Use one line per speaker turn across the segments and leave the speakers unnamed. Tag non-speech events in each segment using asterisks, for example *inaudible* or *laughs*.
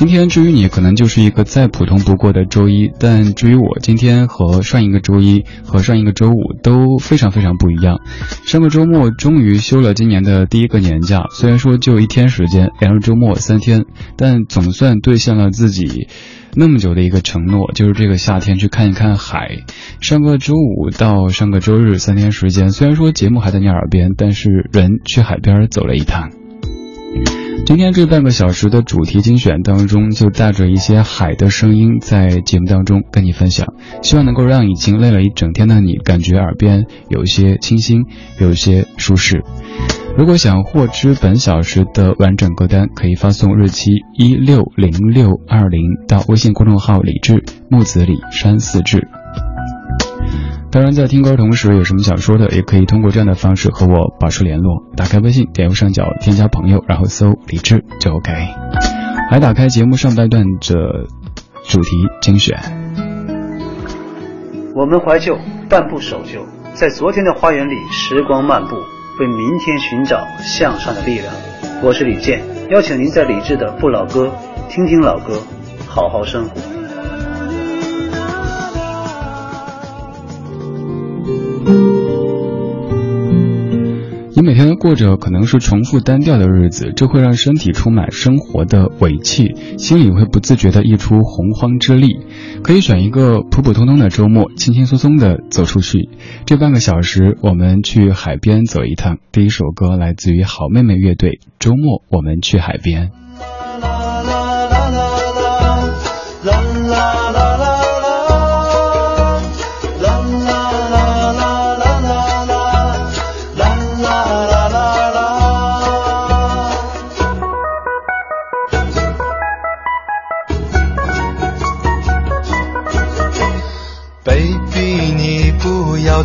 今天至于你，可能就是一个再普通不过的周一，但至于我，今天和上一个周一和上一个周五都非常非常不一样。上个周末终于休了今年的第一个年假，虽然说就一天时间，两个周末三天，但总算兑现了自己。那么久的一个承诺，就是这个夏天去看一看海。上个周五到上个周日三天时间，虽然说节目还在你耳边，但是人去海边走了一趟。今天这半个小时的主题精选当中，就带着一些海的声音，在节目当中跟你分享，希望能够让已经累了一整天的你，感觉耳边有一些清新，有一些舒适。如果想获知本小时的完整歌单，可以发送日期一六零六二零到微信公众号“李志木子李山四志”。当然，在听歌同时有什么想说的，也可以通过这样的方式和我保持联络。打开微信，点右上角添加朋友，然后搜“李志”就 OK。来打开节目上半段的主题精选。
我们怀旧，但不守旧，在昨天的花园里，时光漫步。为明天寻找向上的力量。我是李健，邀请您在李志的不老歌听听老歌，好好生活。
你每天都过着可能是重复单调的日子，这会让身体充满生活的尾气，心里会不自觉地溢出洪荒之力。可以选一个普普通通的周末，轻轻松松地走出去。这半个小时，我们去海边走一趟。第一首歌来自于好妹妹乐队，《周末我们去海边》。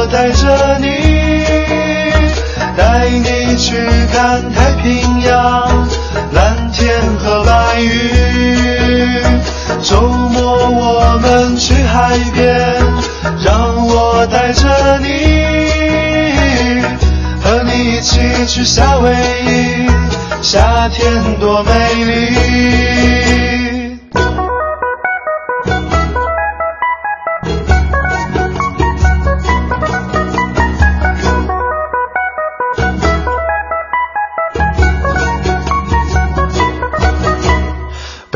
我带着你，带你去看太平洋，蓝天和白云。周末我们去海边，让我带着你，和你一起去夏威夷，夏天多美丽。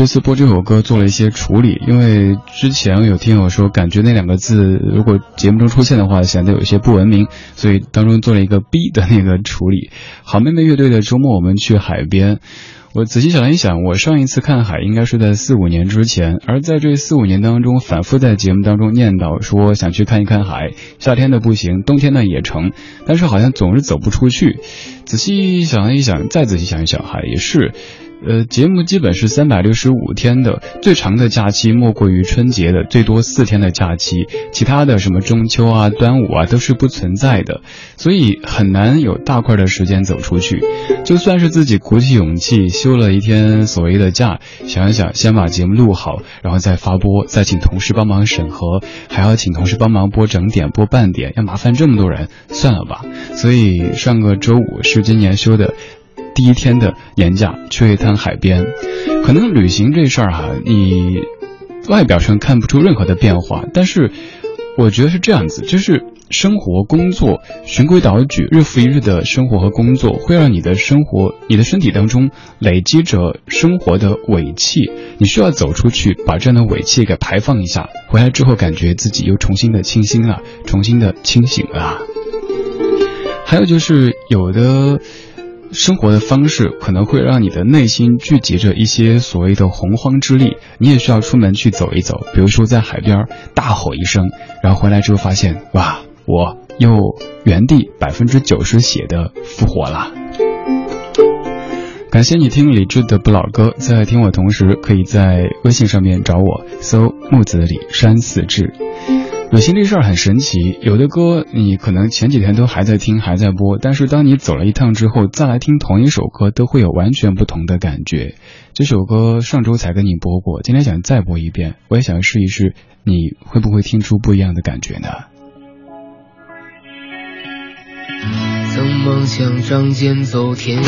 这次播这首歌做了一些处理，因为之前有听友说，感觉那两个字如果节目中出现的话，显得有一些不文明，所以当中做了一个 B 的那个处理。好妹妹乐队的周末，我们去海边。我仔细想了一想，我上一次看海应该是在四五年之前，而在这四五年当中，反复在节目当中念叨说想去看一看海，夏天的不行，冬天的也成，但是好像总是走不出去。仔细想了一想，再仔细想一想，还也是。呃，节目基本是三百六十五天的，最长的假期莫过于春节的，最多四天的假期，其他的什么中秋啊、端午啊都是不存在的，所以很难有大块的时间走出去。就算是自己鼓起勇气休了一天所谓的假，想一想，先把节目录好，然后再发播，再请同事帮忙审核，还要请同事帮忙播整点、播半点，要麻烦这么多人，算了吧。所以上个周五是今年休的。第一天的年假去一趟海边，可能旅行这事儿哈，你外表上看不出任何的变化，但是我觉得是这样子，就是生活工作循规蹈矩，日复一日的生活和工作，会让你的生活、你的身体当中累积着生活的尾气，你需要走出去，把这样的尾气给排放一下，回来之后感觉自己又重新的清新了，重新的清醒了。还有就是有的。生活的方式可能会让你的内心聚集着一些所谓的洪荒之力，你也需要出门去走一走。比如说在海边大吼一声，然后回来之后发现，哇，我又原地百分之九十血的复活了。感谢你听李志的不老歌，在听我同时，可以在微信上面找我，搜木子李山四志。旅行这事儿很神奇，有的歌你可能前几天都还在听，还在播，但是当你走了一趟之后，再来听同一首歌，都会有完全不同的感觉。这首歌上周才跟你播过，今天想再播一遍，我也想试一试，你会不会听出不一样的感觉呢？
曾梦想仗剑走天涯，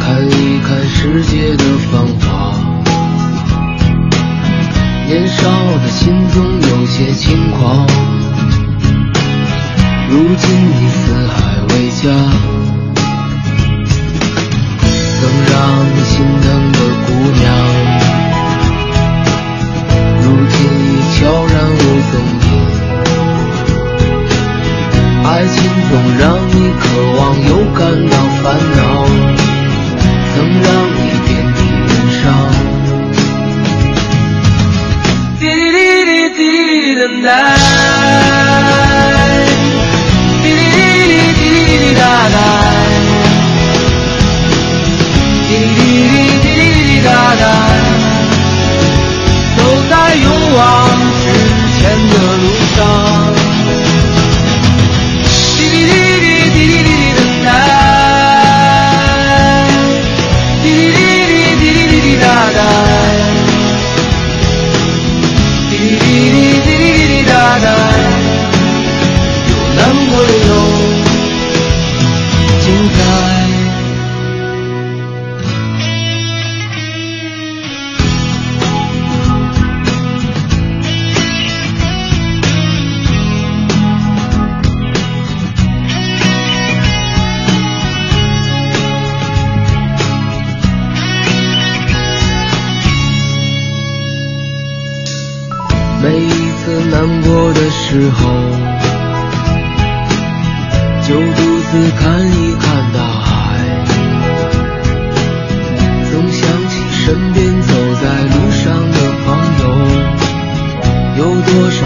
看一看世界的繁华。年少的心总有些轻狂，如今你四海为家，曾让你心疼的姑娘，如今已悄然无踪影。爱情总让你渴望又感到烦恼，曾让等待。滴滴滴滴滴滴答答，滴滴滴滴滴滴答答，走在勇往直前的路上。多少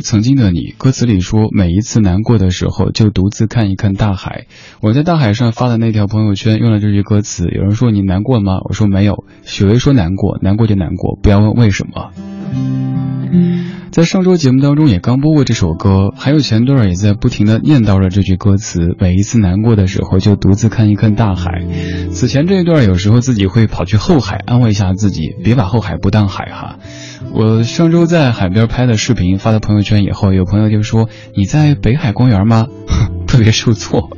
曾经的你，歌词里说，每一次难过的时候，就独自看一看大海。我在大海上发的那条朋友圈用了这句歌词。有人说你难过吗？我说没有。许巍说难过，难过就难过，不要问为什么。在上周节目当中也刚播过这首歌，还有前段也在不停的念叨着这句歌词。每一次难过的时候，就独自看一看大海。此前这一段有时候自己会跑去后海安慰一下自己，别把后海不当海哈。我上周在海边拍的视频发到朋友圈以后，有朋友就说你在北海公园吗？*laughs* 特别受挫，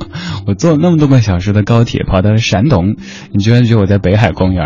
我坐了那么多个小时的高铁跑到了山东，你居然觉得我在北海公园？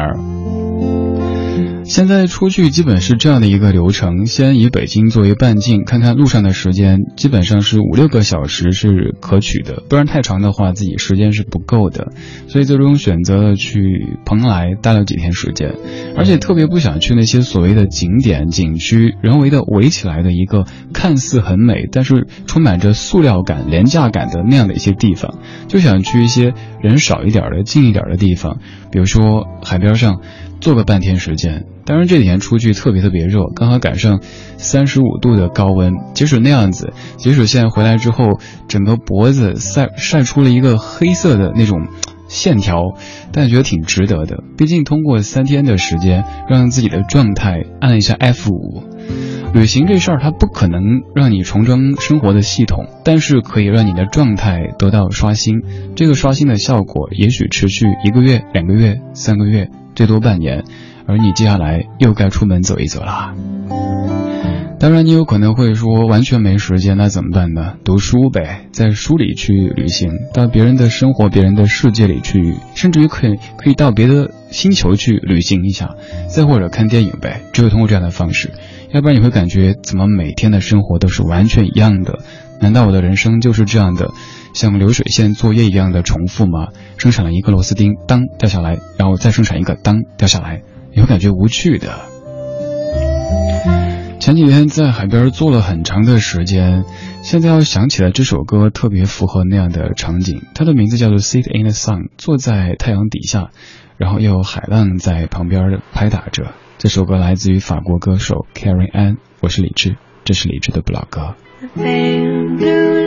现在出去基本是这样的一个流程，先以北京作为半径，看看路上的时间，基本上是五六个小时是可取的，不然太长的话自己时间是不够的，所以最终选择了去蓬莱待了几天时间，而且特别不想去那些所谓的景点景区，人为的围起来的一个看似很美，但是充满着塑料感、廉价感的那样的一些地方，就想去一些人少一点的、近一点的地方，比如说海边上。坐个半天时间，当然这几天出去特别特别热，刚好赶上三十五度的高温。即使那样子，即使现在回来之后，整个脖子晒晒出了一个黑色的那种线条，但觉得挺值得的。毕竟通过三天的时间，让自己的状态按了一下 F 五。旅行这事儿，它不可能让你重装生活的系统，但是可以让你的状态得到刷新。这个刷新的效果，也许持续一个月、两个月、三个月。最多半年，而你接下来又该出门走一走了。当然，你有可能会说完全没时间，那怎么办呢？读书呗，在书里去旅行，到别人的生活、别人的世界里去，甚至于可以可以到别的星球去旅行一下，再或者看电影呗。只有通过这样的方式，要不然你会感觉怎么每天的生活都是完全一样的？难道我的人生就是这样的？像流水线作业一样的重复吗？生产了一个螺丝钉，当掉下来，然后再生产一个，当掉下来，你会感觉无趣的。前几天在海边坐了很长的时间，现在要想起来这首歌特别符合那样的场景。它的名字叫做《Sit in the Sun》，坐在太阳底下，然后又有海浪在旁边拍打着。这首歌来自于法国歌手 Carrie Ann。我是李志，这是李志的不老歌。
the same blue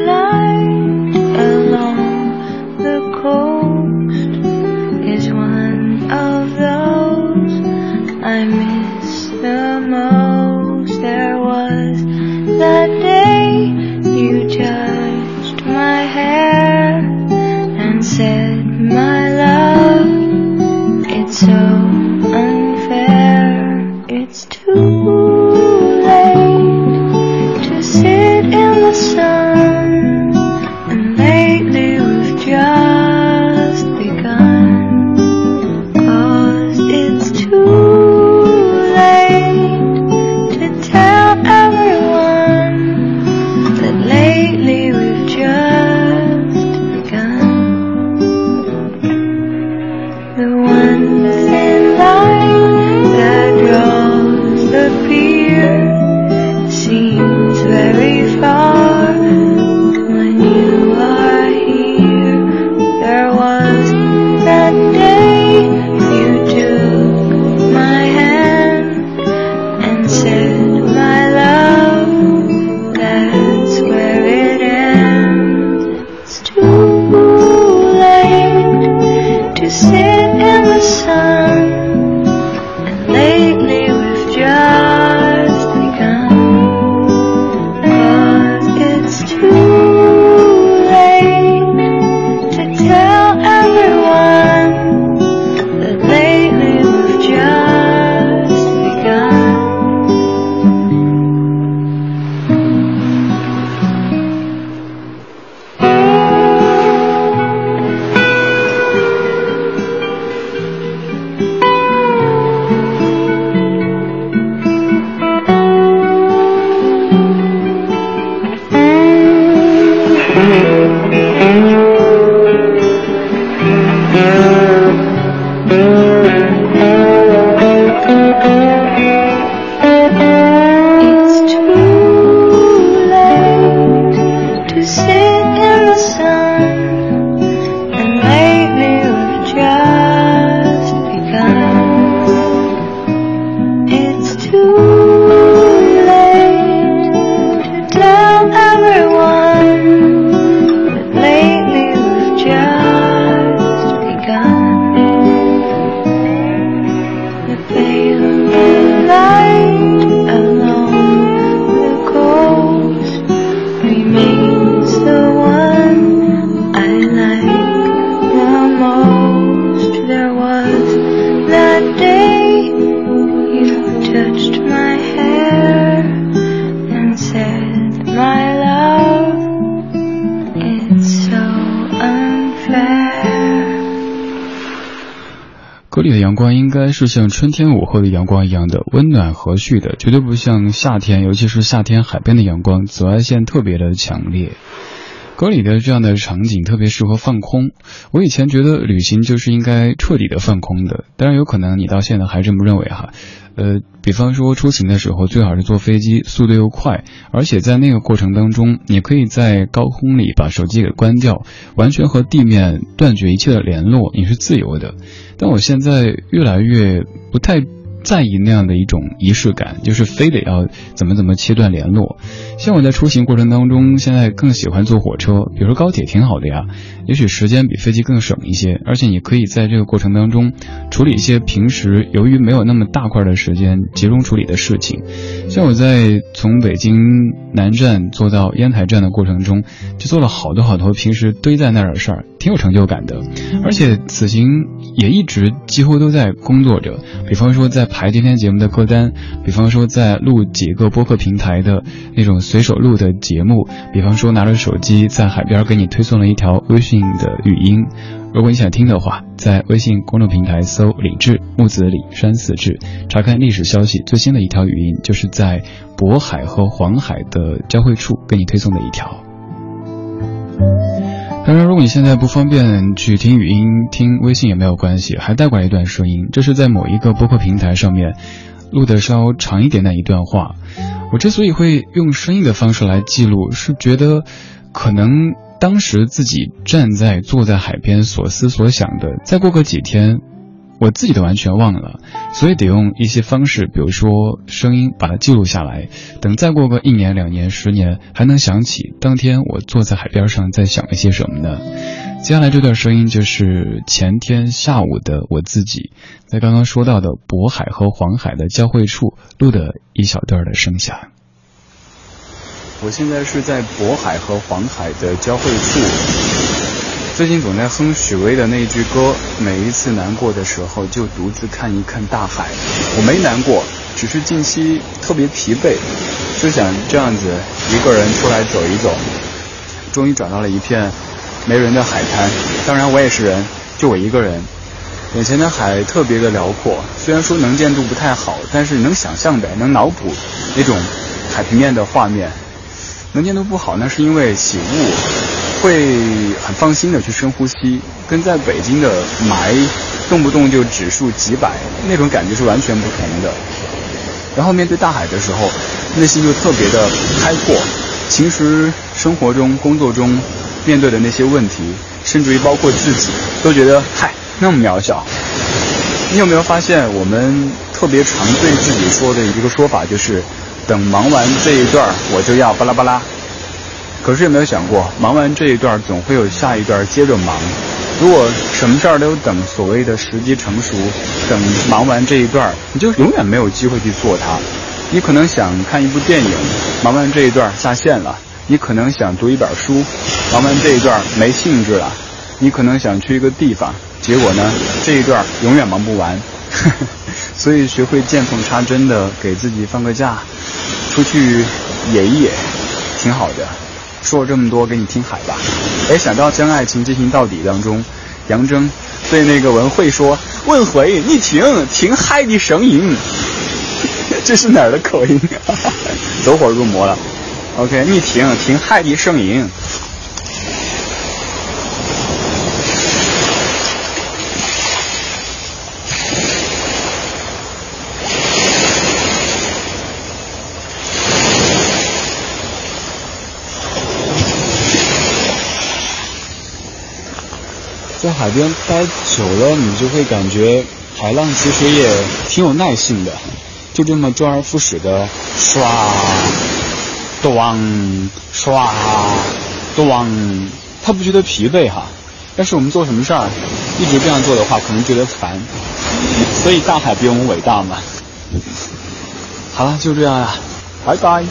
是像春天午后的阳光一样的温暖和煦的，绝对不像夏天，尤其是夏天海边的阳光，紫外线特别的强烈。歌里的这样的场景特别适合放空。我以前觉得旅行就是应该彻底的放空的，当然有可能你到现在还这么认为哈。呃，比方说出行的时候最好是坐飞机，速度又快，而且在那个过程当中，你可以在高空里把手机给关掉，完全和地面断绝一切的联络，你是自由的。但我现在越来越不太。在意那样的一种仪式感，就是非得要怎么怎么切断联络。像我在出行过程当中，现在更喜欢坐火车，比如说高铁挺好的呀，也许时间比飞机更省一些，而且你可以在这个过程当中处理一些平时由于没有那么大块的时间集中处理的事情。像我在从北京南站坐到烟台站的过程中，就做了好多好多平时堆在那儿的事儿，挺有成就感的。而且此行也一直几乎都在工作着，比方说在。排今天节目的歌单，比方说在录几个播客平台的那种随手录的节目，比方说拿着手机在海边给你推送了一条微信的语音。如果你想听的话，在微信公众平台搜“李志木子李山四志”，查看历史消息。最新的一条语音就是在渤海和黄海的交汇处给你推送的一条。当然，如果你现在不方便去听语音、听微信也没有关系，还带过来一段声音。这是在某一个播客平台上面录的稍长一点的一段话。我之所以会用声音的方式来记录，是觉得可能当时自己站在、坐在海边所思所想的，再过个几天。我自己都完全忘了，所以得用一些方式，比如说声音把它记录下来。等再过个一年、两年、十年，还能想起当天我坐在海边上在想了些什么呢？接下来这段声音就是前天下午的我自己，在刚刚说到的渤海和黄海的交汇处录的一小段的声响。我现在是在渤海和黄海的交汇处。最近总在哼许巍的那句歌，每一次难过的时候就独自看一看大海。我没难过，只是近期特别疲惫，就想这样子一个人出来走一走。终于找到了一片没人的海滩，当然我也是人，就我一个人。眼前的海特别的辽阔，虽然说能见度不太好，但是能想象的，能脑补那种海平面的画面。能见度不好，那是因为起雾。会很放心的去深呼吸，跟在北京的霾动不动就指数几百那种感觉是完全不同的。然后面对大海的时候，内心就特别的开阔。平时生活中、工作中面对的那些问题，甚至于包括自己，都觉得嗨那么渺小。你有没有发现，我们特别常对自己说的一个说法就是，等忙完这一段，我就要巴拉巴拉。可是有没有想过，忙完这一段，总会有下一段接着忙。如果什么事儿都等所谓的时机成熟，等忙完这一段，你就永远没有机会去做它。你可能想看一部电影，忙完这一段下线了；你可能想读一本书，忙完这一段没兴致了；你可能想去一个地方，结果呢，这一段永远忙不完。*laughs* 所以学会见缝插针的给自己放个假，出去野一野，挺好的。说了这么多，给你听海吧。哎，想到将爱情进行到底当中，杨铮对那个文慧说：“问回你停停海的声音。” *laughs* 这是哪儿的口音？*laughs* 走火入魔了。OK，你听听海的声音。
海边待久了，你就会感觉海浪其实也挺有耐性的，就这么周而复始的刷，咚，刷，咚，他不觉得疲惫哈。但是我们做什么事儿，一直这样做的话，可能觉得烦。所以大海比我们伟大嘛。好了，就这样了，拜拜。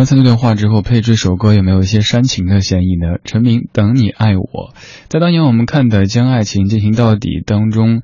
刚才那段话之后，配这首歌有没有一些煽情的嫌疑呢？陈明，等你爱我，在当年我们看的《将爱情进行到底》当中，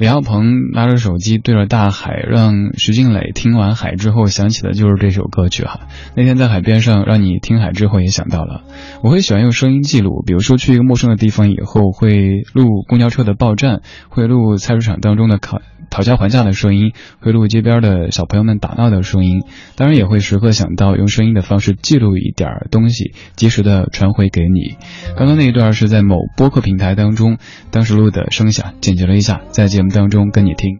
李亚鹏拿着手机对着大海，让徐静蕾听完海之后想起的就是这首歌曲哈。那天在海边上，让你听海之后也想到了。我会喜欢用声音记录，比如说去一个陌生的地方以后，会录公交车的报站，会录菜市场当中的烤。讨价还价的声音，会录街边的小朋友们打闹的声音，当然也会时刻想到用声音的方式记录一点东西，及时的传回给你。刚刚那一段是在某播客平台当中，当时录的声响，剪辑了一下，在节目当中跟你听。